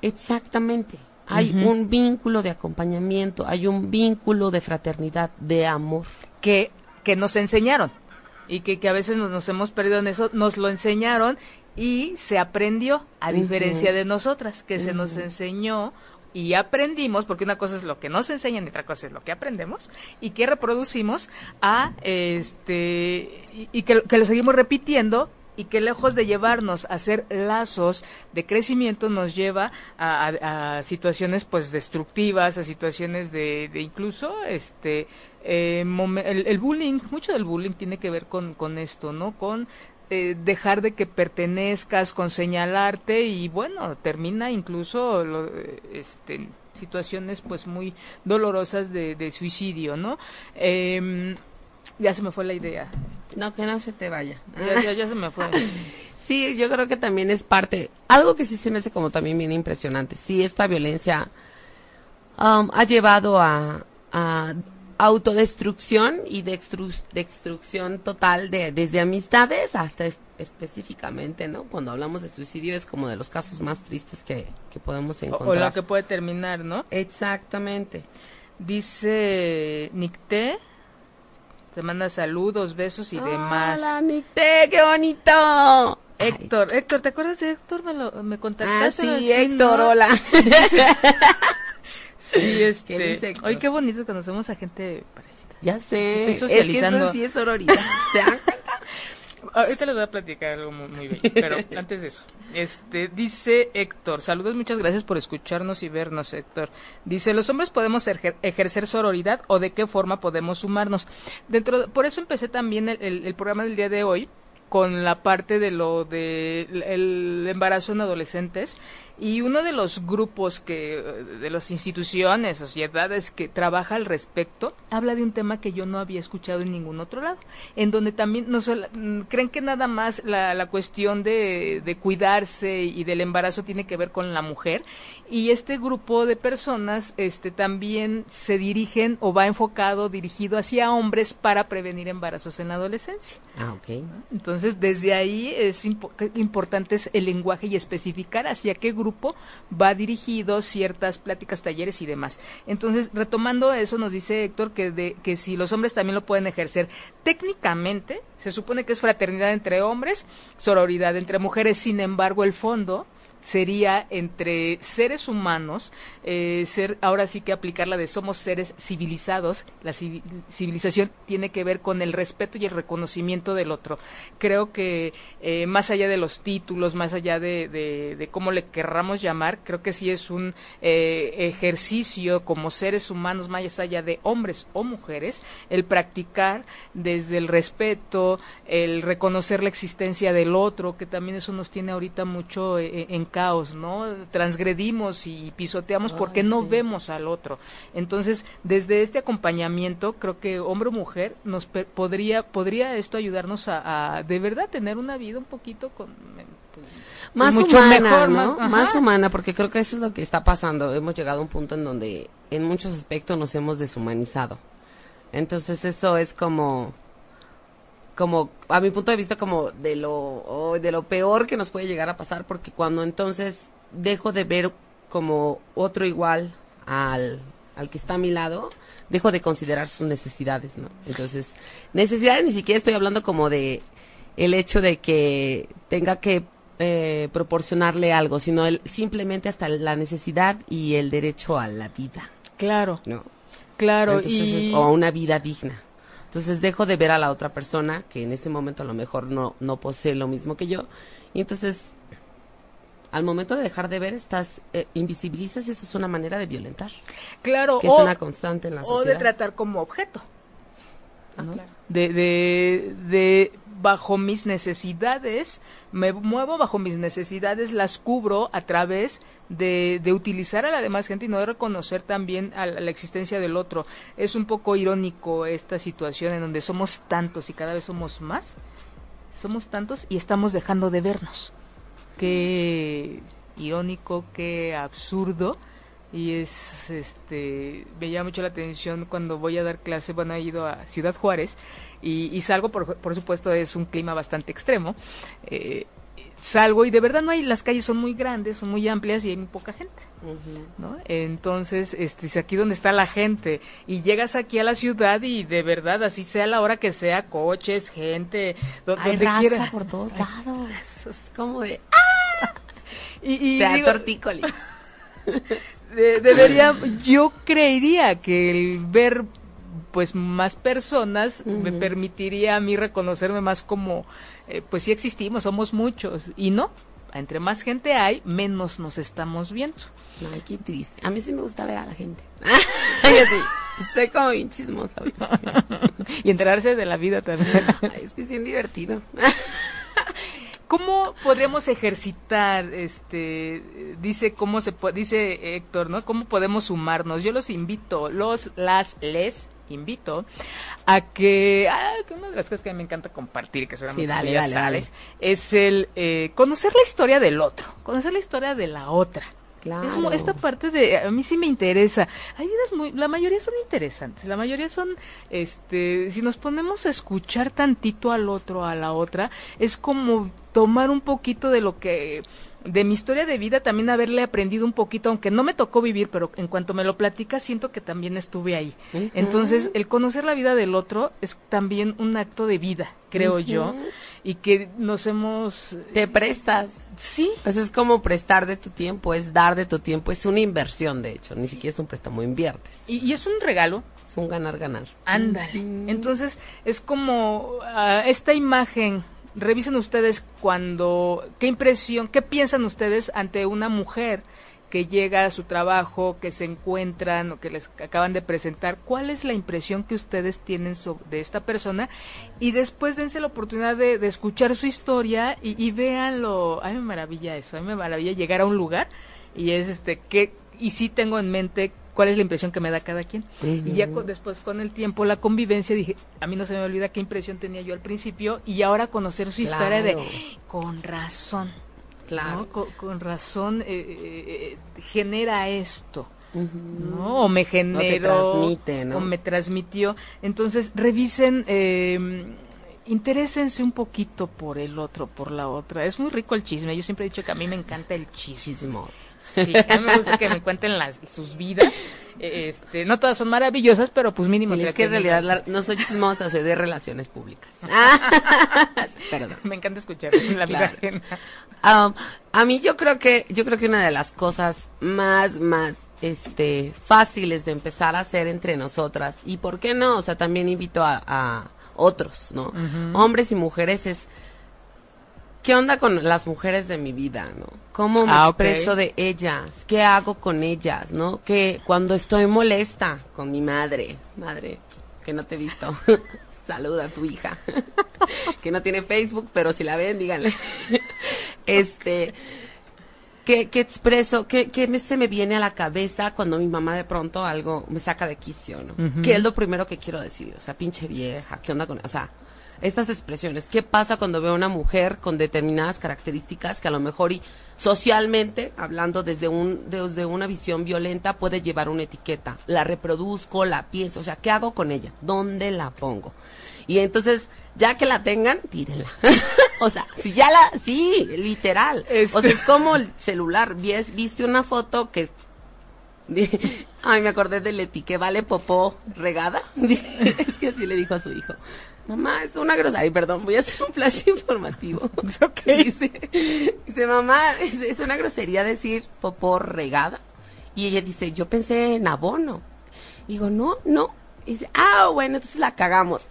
exactamente. Hay un vínculo de acompañamiento, hay un vínculo de fraternidad, de amor. que, que nos enseñaron y que, que a veces nos, nos hemos perdido en eso, nos lo enseñaron y se aprendió, a diferencia de nosotras, que se nos enseñó y aprendimos, porque una cosa es lo que nos enseñan y otra cosa es lo que aprendemos, y que reproducimos a este y, y que, que lo seguimos repitiendo y que lejos de llevarnos a hacer lazos de crecimiento nos lleva a, situaciones pues destructivas, a situaciones de, de incluso este eh, el, bullying, mucho del bullying tiene que ver con, con esto, ¿no? Con eh, dejar de que pertenezcas, con señalarte y bueno, termina incluso lo- eh, este, situaciones pues muy dolorosas de, de suicidio, ¿no? Em, ya se me fue la idea. No, que no se te vaya. Ya, ya, ya se me fue. Sí, yo creo que también es parte, algo que sí se me hace como también bien impresionante. Sí, esta violencia um, ha llevado a, a autodestrucción y de extru- destrucción total de desde amistades hasta es- específicamente, ¿no? Cuando hablamos de suicidio es como de los casos más tristes que, que podemos O, encontrar. o lo que puede terminar, ¿no? Exactamente. Dice Nicté, te manda saludos, besos y demás. Hola, Nicté, qué bonito. Héctor, Héctor, ¿te acuerdas de Héctor? Me, lo, me Ah, contactaste. sí, así, Héctor, ¿no? hola. Sí, este. ¿Qué dice Héctor? Ay, qué bonito conocemos a gente parecida. Ya sé. Estoy socializando. Es que eso sí es sororidad. ¿Se dan cuenta? Ahorita les voy a platicar algo muy, muy bello, pero antes de eso. Este, dice Héctor, saludos, muchas gracias por escucharnos y vernos, Héctor. Dice, ¿los hombres podemos ejer- ejercer sororidad o de qué forma podemos sumarnos? Dentro, de- por eso empecé también el programa del día de hoy con la parte de lo de el embarazo en adolescentes y uno de los grupos que de las instituciones, sociedades que trabaja al respecto habla de un tema que yo no había escuchado en ningún otro lado, en donde también no solo- mm, creen que nada más la, la cuestión de, de cuidarse y del embarazo tiene que ver con la mujer y este grupo de personas este también se dirigen o va enfocado dirigido hacia hombres para prevenir embarazos en la adolescencia. Ah, ok. Entonces, desde ahí es impo- importante es el lenguaje y especificar hacia qué grupo va dirigido ciertas pláticas, talleres y demás. Entonces, retomando eso, nos dice Héctor que, de, que si los hombres también lo pueden ejercer. Técnicamente, se supone que es fraternidad entre hombres, sororidad entre mujeres, sin embargo, el fondo sería entre seres humanos, eh, ser ahora sí que aplicar la de somos seres civilizados. La civi- civilización tiene que ver con el respeto y el reconocimiento del otro. Creo que eh, más allá de los títulos, más allá de, de, cómo le querramos llamar, creo que sí es un eh, ejercicio como seres humanos, más allá de hombres o mujeres, el practicar desde el respeto, el reconocer la existencia del otro, que también eso nos tiene ahorita mucho en caos, ¿no? Transgredimos y pisoteamos porque no vemos al otro. Entonces, desde este acompañamiento, creo que hombre o mujer nos podría podría esto ayudarnos a, a de verdad tener una vida un poquito con pues, Más mucho humana, mejor, ¿no? Más humana, porque creo que eso es lo que está pasando. Hemos llegado a un punto en donde en muchos aspectos nos hemos deshumanizado. Entonces eso es como como a mi punto de vista como de lo oh, de lo peor que nos puede llegar a pasar porque cuando entonces dejo de ver como otro igual al al que está a mi lado, dejo de considerar sus necesidades, ¿no? Entonces, necesidades ni siquiera estoy hablando como de el hecho de que tenga que eh, proporcionarle algo, sino el, simplemente hasta la necesidad y el derecho a la vida, claro, ¿no? claro Entonces y es- o a una vida digna. Entonces dejo de ver a la otra persona, que en ese momento a lo mejor no, no posee lo mismo que yo. Y entonces, al momento de dejar de ver, estás eh, invisibilizas y eso es una manera de violentar. Claro, Que o, es una constante en la o sociedad. de tratar como objeto. Ah, ¿no? claro. de, de, de bajo mis necesidades, me muevo bajo mis necesidades, las cubro a través de, de utilizar a la demás gente y no de reconocer también a la, la existencia del otro. Es un poco irónico esta situación en donde somos tantos y cada vez somos más, somos tantos y estamos dejando de vernos. Qué irónico, qué absurdo y es este me llama mucho la atención cuando voy a dar clase bueno he ido a Ciudad Juárez y, y salgo por, por supuesto es un clima bastante extremo eh, salgo y de verdad no hay las calles son muy grandes son muy amplias y hay muy poca gente. ¿no? Entonces, este, es aquí donde está la gente y llegas aquí a la ciudad y de verdad, así sea la hora que sea, coches, gente, do- Hay donde raza quiera. por todos lados. Es como de Y, y digo, hortícola. de- debería, yo creería que el ver pues más personas me permitiría a mí reconocerme más como, eh, pues sí existimos, somos muchos y no. Entre más gente hay, menos nos estamos viendo. Ay, qué triste. A mí sí me gusta ver a la gente. Sí, soy como bien chismosa. Y enterarse de la vida también. Ay, es que es bien divertido. ¿Cómo podríamos ejercitar, este, dice cómo se dice Héctor, ¿no? ¿Cómo podemos sumarnos? Yo los invito, los, las, les invito a que, ah, que una de las cosas que a mí me encanta compartir, que seguramente Sí, dale, dale, sabes, es el eh, conocer la historia del otro, conocer la historia de la otra. Claro. Es esta parte de a mí sí me interesa. Hay vidas muy la mayoría son interesantes. La mayoría son este si nos ponemos a escuchar tantito al otro a la otra es como tomar un poquito de lo que de mi historia de vida también haberle aprendido un poquito, aunque no me tocó vivir, pero en cuanto me lo platica siento que también estuve ahí. Entonces, el conocer la vida del otro es también un acto de vida, creo yo, y que nos hemos Te prestas. sí, Pues es como prestar de tu tiempo, es dar de tu tiempo, es una inversión, de hecho, ni siquiera es un préstamo, inviertes. y, y es un regalo Es un ganar-ganar. Ándale. Entonces, es como ah, esta imagen. Revisen ustedes cuando, qué impresión, qué piensan ustedes ante una mujer que llega a su trabajo, que se encuentran o que les acaban de presentar. ¿Cuál es la impresión que ustedes tienen sobre, de esta persona? Y después dense la oportunidad de, de escuchar su historia y, y véanlo. A mí me maravilla eso, a mí me maravilla llegar a un lugar y es este que y sí tengo en mente cuál es la impresión que me da cada quien. Y ya con- después con el tiempo, la convivencia, dije, a mí no se me olvida qué impresión tenía yo al principo y ahora conocer su historia de, con razón, Claro. ¿no? Con, con razón eh, eh, eh, genera esto. ¿no? O me generó, transmite, ¿no? o me transmitió. Entonces, revisen, eh, interésense un poquito por el otro, por la otra. Es muy rico el chisme. Yo siempre he dicho que a mí me encanta el chisme. Chismos. Sí, a mí me gusta que me cuenten las, sus vidas. Este, no todas son maravillosas, pero pues mínimo. Y es que en realidad la- no soy chismosa, soy de relaciones públicas. Perdón. Me encanta escuchar la vida Claro. ajena. Um, a mí yo creo que yo creo que una de las cosas más más este fáciles de empezar a hacer entre nosotras y por qué no, o sea, también invito a, a otros, ¿no? Hombres y mujeres es ¿Qué onda con las mujeres de mi vida, no? ¿Cómo me Ah, expreso de ellas? ¿Qué hago con ellas, no? Que cuando estoy molesta con mi madre, madre, que no te he visto, saluda a tu hija, que no tiene Facebook, pero si la ven, díganle. este, ¿qué, qué expreso? ¿Qué, qué me- se me viene a la cabeza cuando mi mamá de pronto algo me saca de quicio, no? ¿Qué es lo primero que quiero decir? O sea, pinche vieja, ¿qué onda con...? O sea, estas expresiones. ¿Qué pasa cuando veo a una mujer con determinadas características que a lo mejor y socialmente, hablando desde un desde una visión violenta, puede llevar una etiqueta? La reproduzco, la pienso, o sea, ¿qué hago con ella? ¿Dónde la pongo? Y entonces, ya que la tengan, tírenla. o sea, si ya la, sí, literal. Este- O sea, es como el celular. Vies- Viste una foto que Ay, me acordé de Leti, que vale popó regada. Es que así le dijo a su hijo. Mamá, es una grosería. Ay, perdón, voy a hacer un flash informativo. Ok. Dice, dice, mamá, es, es una grosería decir popó regada. Y ella dice, yo pensé en abono. Digo, no, no, Y dice, ah, bueno, entonces la cagamos.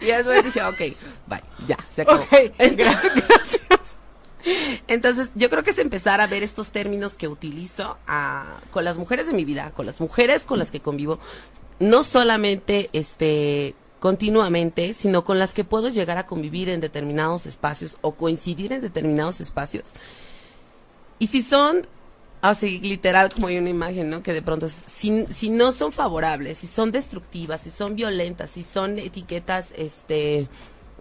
y después dije, ok, bye, ya, se acabó. Ok, gracias. gracias. Entonces, yo creo que es empezar a ver estos términos que utilizo a- con las mujeres de mi vida, con las mujeres con las que convivo, no solamente este continuamente, sino con las que puedo llegar a convivir en determinados espacios o coincidir en determinados espacios. Y si son, así literal como hay una imagen, ¿no? Que de pronto, si, si no son favorables, si son destructivas, si son violentas, si son etiquetas, este,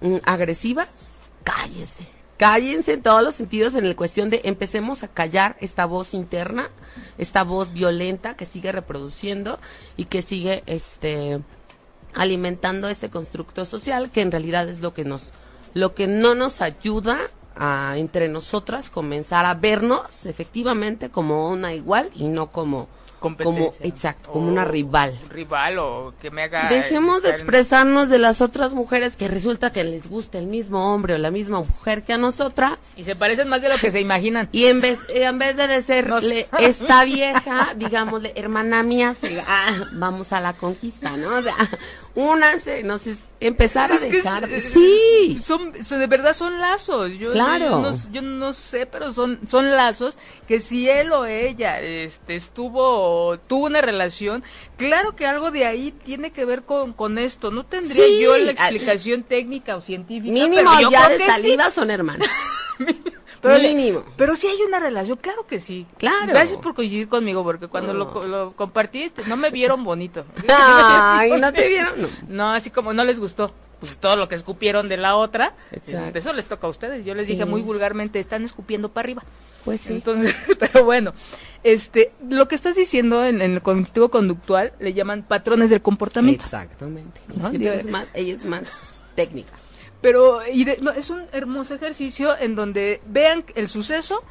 mm, agresivas, cállense. Cállense en todos los sentidos en la cuestión de empecemos a callar esta voz interna, esta voz violenta que sigue reproduciendo y que sigue, este, alimentando este constructo social que en realidad es lo que nos lo que no nos ayuda a entre nosotras comenzar a vernos efectivamente como una igual y no como exacto como una rival. rival o que me haga Dejemos de en- expresarnos de las otras mujeres que resulta que les gusta el mismo hombre o la misma mujer que a nosotras. Y se parecen más de lo que se imaginan. Y en vez, en vez de decirle, Nos- esta vieja, digámosle, hermana mía, se- ah, vamos a la conquista, ¿no? O sea, únanse, no sé, empezar a Es que dejar de... es- Sí, son, de verdad son lazos. Yo, Claro. yo, no, yo no sé, pero son, son lazos que si él o ella este, estuvo, tuvo una relación, claro que algo de ahí tiene que ver con, con esto. No tendría Sí. yo la explicación técnica o científica. mínimo pero yo ya de sí. saliva son hermanas. Pero le- mínimo. Pero sí hay una relación, claro que sí. Claro. Gracias por coincidir conmigo, porque cuando lo, No. co- lo compartiste no me vieron bonito. Ay, ¿no te vieron? No. No, así como no les gustó. Pues todo lo que escupieron de la otra, Exacto. eso les toca a ustedes. Yo les Sí. dije muy vulgarmente, están escupiendo para arriba. Pues sí. Entonces, pero bueno, este, lo que estás diciendo en, en el cognitivo conductual le llaman patrones del comportamiento. Exactamente. ¿No? Es que tú eres más, ella es más técnica. Pero y de- es un hermoso ejercicio en donde vean el suceso,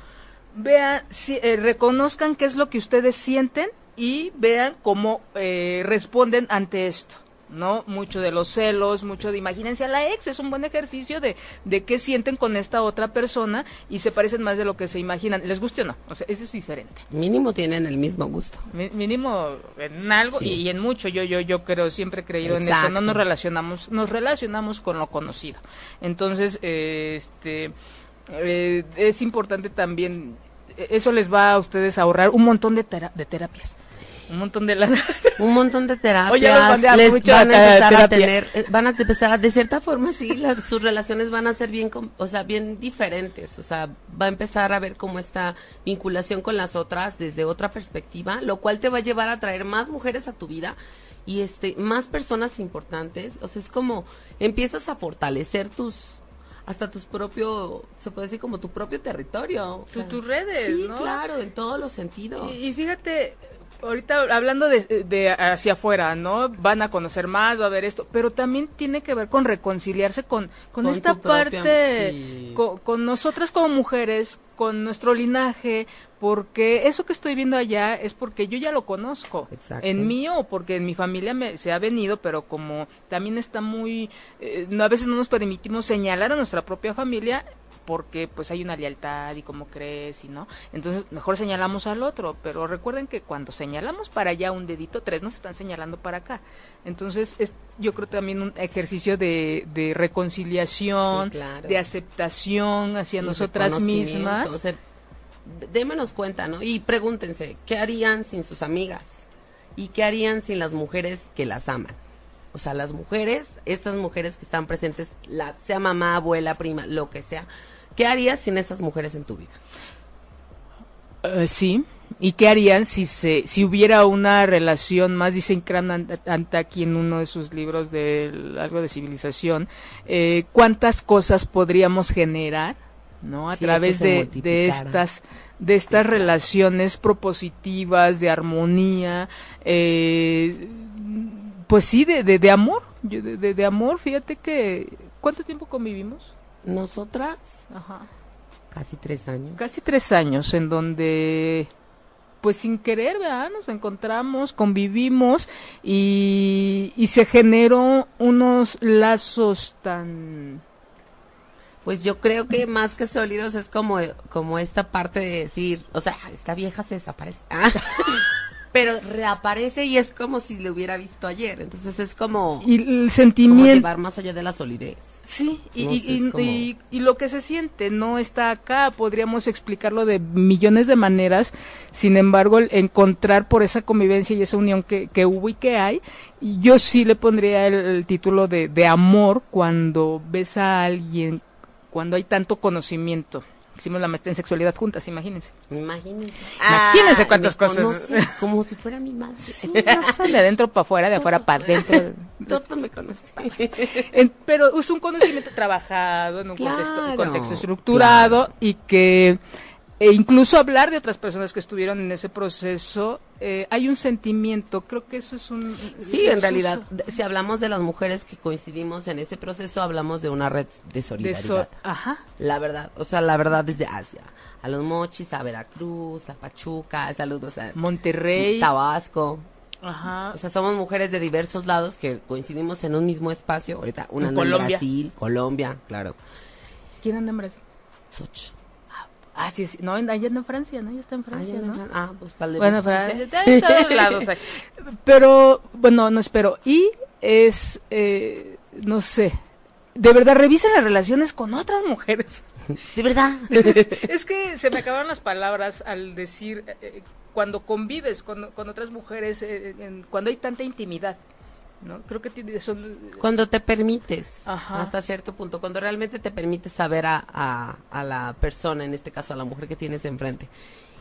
vean, si, eh, reconozcan qué es lo que ustedes sienten y vean cómo eh, responden ante esto. ¿No? Mucho de los celos, mucho de imagínense a la ex, es un buen ejercicio de, de qué sienten con esta otra persona y se parecen más de lo que se imaginan. ¿Les guste o no? O sea, eso es diferente. Mínimo tienen el mismo gusto. Mínimo en algo Sí. y, y en mucho yo yo yo creo siempre he creído en eso no nos relacionamos nos relacionamos con lo conocido entonces eh, este eh, es importante también eh, eso les va a ustedes a ahorrar un montón de, tera- de terapias un montón de lana un montón de terapias. Oye, les mucho van a empezar a tener eh, van a empezar a, de cierta forma sí las- sus relaciones van a ser bien com- o sea bien diferentes. O sea va a empezar a ver como esta vinculación con las otras desde otra perspectiva lo cual te va a llevar a traer más mujeres a tu vida y este más personas importantes. O sea es como empiezas a fortalecer tus hasta tus propio se puede decir como tu propio territorio. O Tu- sea, tus redes, sí ¿no? claro en todos los sentidos. Y, y fíjate, ahorita hablando de, de hacia afuera, ¿no? Van a conocer más, va a ver esto, pero también tiene que ver con reconciliarse con, con, Con esta propia- parte, sí. con, con nosotras como mujeres, con nuestro linaje, porque eso que estoy viendo allá es porque yo ya lo conozco. Exacto. En mí o porque en mi familia me, se ha venido, pero como también está muy, eh, no, a veces no nos permitimos señalar a nuestra propia familia porque pues hay una lealtad y cómo crees y no. Entonces mejor señalamos al otro, pero recuerden que cuando señalamos para allá un dedito, tres nos están señalando para acá. Entonces es yo creo también un ejercicio de, de reconciliación, Sí, claro. de aceptación hacia y nosotras mismas. o sea, démonos cuenta, ¿no? Y pregúntense, ¿qué harían sin sus amigas? ¿Y qué harían sin las mujeres que las aman? O sea, las mujeres, estas mujeres que están presentes, la, sea mamá, abuela, prima, lo que sea, ¿qué harías sin esas mujeres en tu vida? Eh, sí. ¿Y qué harían si se si hubiera una relación más dice Ant- Antaki en uno de sus libros de algo de civilización eh, cuántas cosas podríamos generar no a través de, estas de estas relaciones propositivas de armonía eh, pues sí de, de, de amor Yo de, de- de amor fíjate que cuánto tiempo convivimos Nosotras, Ajá casi tres años. casi tres años en donde pues sin querer ¿verdad? nos encontramos convivimos y, y se generó unos lazos tan Pues yo creo que más que sólidos es como, como esta parte de decir, o sea, esta vieja se desaparece. Ah. pero reaparece y es como si le hubiera visto ayer. Entonces es como, Y el como sentimiento... llevar más allá de la solidez. Sí, y, No y- sé, y- es como- y- y lo que se siente no está acá, podríamos explicarlo de millones de maneras, sin embargo, el encontrar por esa convivencia y esa unión que, que hubo y que hay, y yo sí le pondría el, el título de, de amor cuando ves a alguien, cuando hay tanto conocimiento. Hicimos la maestría en sexualidad juntas, imagínense. Imagínense. Imagínense Ah, cuántas cosas. conoce Como si fuera mi madre. Sí, no sé, de adentro para afuera, de afuera para adentro. Todo me conoce. En- pero es un conocimiento trabajado en un contexto, un contexto estructurado y que e incluso hablar de otras personas que estuvieron en ese proceso, eh, hay un sentimiento, creo que eso es un... Sí, en realidad, de- si hablamos de las mujeres que coincidimos en ese proceso, hablamos de una red de de solidaridad. eso, ajá. La verdad, o sea, la verdad desde Asia. A los mochis, a Veracruz, a Pachuca, saludos a Monterrey, Tabasco. ajá, O sea, somos mujeres de diversos lados que coincidimos en un mismo espacio. Ahorita, una en Colombia. Brasil, Colombia, claro. ¿quién anda en Brasil? Soch. Ah, sí, sí, no, allá en Francia, ¿no? Ya está en Ah, Francia, no entran- ah, pues para Bueno, Francia. En todos lados hay. Pero, bueno, no espero. Y es, eh, no sé, de verdad, revisen las relaciones con otras mujeres. De verdad. es que se me acabaron las palabras al decir, eh, eh, cuando convives con, con otras mujeres, eh, en- cuando hay tanta intimidad, ¿no? Creo que tiene, son... Cuando te permites, Ajá. hasta cierto punto, cuando realmente te permites saber a, a, a la persona, en este caso a la mujer que tienes enfrente.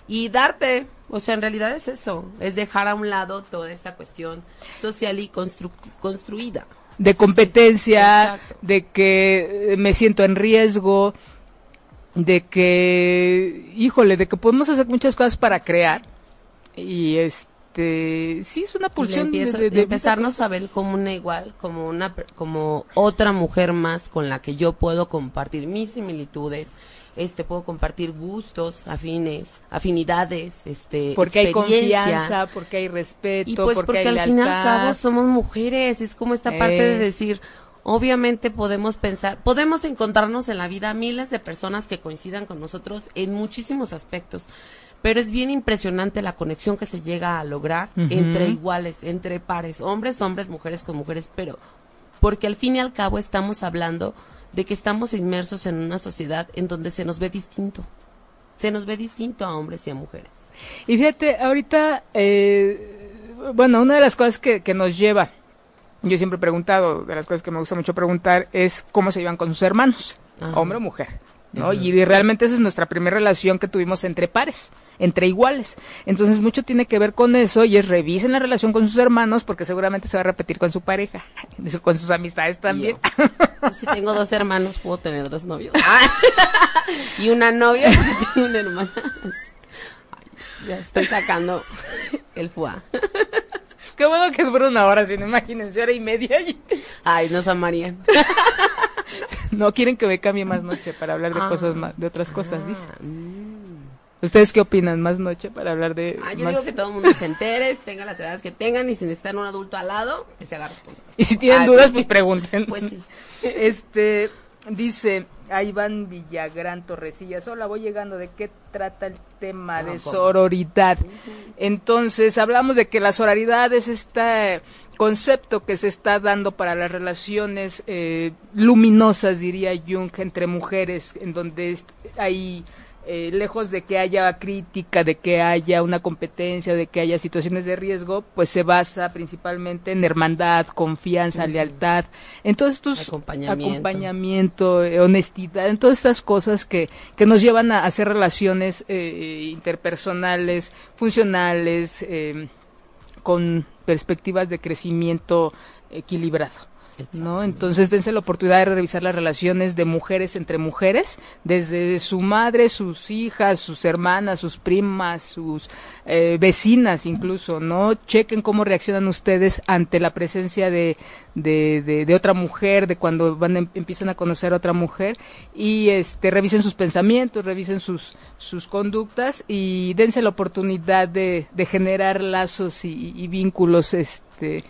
Y darte, o sea, en realidad es eso, es dejar a un lado toda esta cuestión social y constru- construida. de competencia, Exacto. de que eh, me siento en riesgo, de que, híjole, de que podemos hacer muchas cosas para crear. Y este, sí, es una pulsión de, empieza- de- de de- empezarnos a ver como una igual, como una como otra mujer más con la que yo puedo compartir mis similitudes, este puedo compartir gustos afines, afinidades, este porque hay confianza, porque hay respeto, Y pues porque, porque, hay al fin y al cabo somos mujeres, es como esta parte de decir, obviamente podemos pensar, podemos encontrarnos en la vida miles de personas que coincidan con nosotros en muchísimos aspectos, pero es bien impresionante la conexión que se llega a lograr entre iguales, entre pares, hombres, hombres, mujeres con mujeres, pero porque al fin y al cabo estamos hablando de que estamos inmersos en una sociedad en donde se nos ve distinto. Se nos ve distinto a hombres y a mujeres. Y fíjate, ahorita, eh, bueno, una de las cosas que, que nos lleva, yo siempre he preguntado, de las cosas que me gusta mucho preguntar, es cómo se llevan con sus hermanos, Ajá. hombre o mujer. ¿No? Y realmente esa es nuestra primera relación que tuvimos entre pares, entre iguales. Entonces mucho tiene que ver con eso y es revisen la relación con sus hermanos porque seguramente se va a repetir con su pareja, con sus amistades también. Si tengo dos hermanos, puedo tener dos novios. y una novia porque tengo una hermana. Ay, ya estoy sacando el fuá. Qué bueno que dura una hora, si no imagínense, hora y media. y- Ay, nos amarían. No quieren que me cambie más noche para hablar de Ah. cosas más, de otras cosas, dice. Ah, mm. ¿Ustedes qué opinan? ¿Más noche para hablar de Ah, yo más- digo que todo el mundo se entere, tenga las edades que tengan y si necesitan un adulto al lado, que se haga responsable. Y si tienen Ah, dudas, sí. pues pregunten. Pues sí. Este, dice a Iván Villagrán Torresillas, hola, voy llegando, ¿de qué trata el tema Ah, de sororidad? Entonces, hablamos de que la sororidad es este concepto que se está dando para las relaciones eh, luminosas, diría Jung, entre mujeres, en donde hay... eh, lejos de que haya crítica, de que haya una competencia, de que haya situaciones de riesgo, pues se basa principalmente en hermandad, confianza, lealtad, en todos estos Acompañamiento. acompañamiento, eh, honestidad, en todas estas cosas que, que nos llevan a hacer relaciones eh, interpersonales, funcionales, eh, con perspectivas de crecimiento equilibrado. ¿No? Entonces dense la oportunidad de revisar las relaciones de mujeres entre mujeres, desde su madre, sus hijas, sus hermanas, sus primas, sus eh, vecinas incluso, ¿no? Chequen cómo reaccionan ustedes ante la presencia de, de, otra mujer, de cuando van em- empiezan a conocer a otra mujer y este revisen sus pensamientos, revisen sus, sus conductas y dense la oportunidad de, de generar lazos y, y vínculos este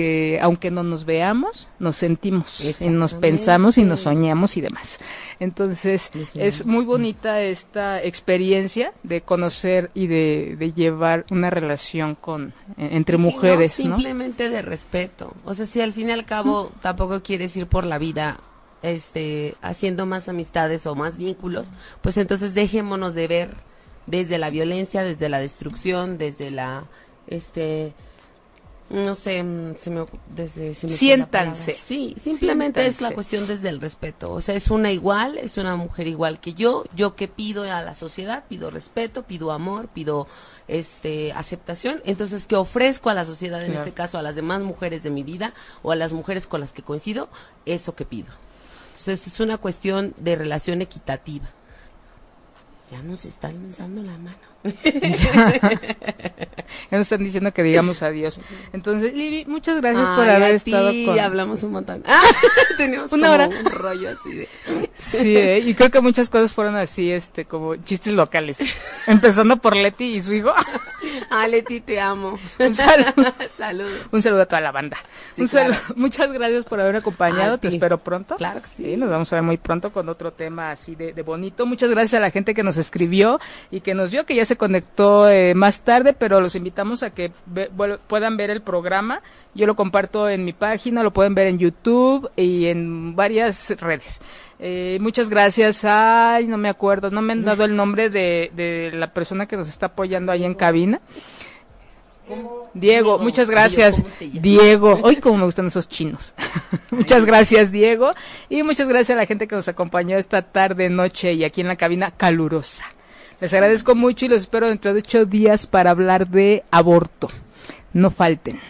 que aunque no nos veamos, nos sentimos, y nos pensamos y nos soñamos y demás. Entonces, es muy bonita esta experiencia de conocer y de, de llevar una relación con e- entre si mujeres, ¿no? simplemente de respeto. O sea, si al fin y al cabo tampoco quieres ir por la vida este haciendo más amistades o más vínculos, pues entonces dejémonos de ver desde la violencia, desde la destrucción, desde la este no sé, mm, se me, desde se me. Siéntanse. Sí, simplemente es la cuestión desde el respeto. O sea, es una igual, es una mujer igual que yo. Yo que pido a la sociedad, pido respeto, pido amor, pido este aceptación. Entonces, que ofrezco a la sociedad, en Claro. este caso a las demás mujeres de mi vida o a las mujeres con las que coincido, eso que pido. Entonces, es una cuestión de relación equitativa. Ya nos están lanzando la mano. Ya nos están diciendo que digamos adiós. Entonces, Libby, muchas gracias por haber a estado ti, con... hablamos un montón. Ah, teníamos Una como hora. un rollo así de... Sí, ¿eh? y creo que muchas cosas fueron así, este, como chistes locales. Empezando por Leti y su hijo. Ah, Leti, te amo. Un saludo. Un saludo a toda la banda. Sí, Un saludo- claro. Muchas gracias por haber acompañado. Te espero pronto. Claro que sí. Sí, nos vamos a ver muy pronto con otro tema así de, de bonito. Muchas gracias a la gente que nos escribió y que nos vio, que ya se conectó eh, más tarde, pero los invitamos a que ve- puedan ver el programa. Yo lo comparto en mi página, lo pueden ver en YouTube y en varias redes. Eh, muchas gracias. Ay, no me acuerdo, no me han dado el nombre de, de la persona que nos está apoyando ahí en cabina. Diego, Diego, muchas gracias. Diego, hoy como me gustan esos chinos. muchas gracias, Diego. Y muchas gracias a la gente que nos acompañó esta tarde, noche y aquí en la cabina calurosa. Les agradezco mucho y los espero dentro de ocho días para hablar de aborto. No falten.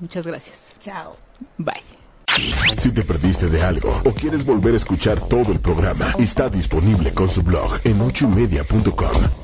Muchas gracias. Chao. Bye. Si te perdiste de algo o quieres volver a escuchar todo el programa, está disponible con su blog en ochoymedia.com.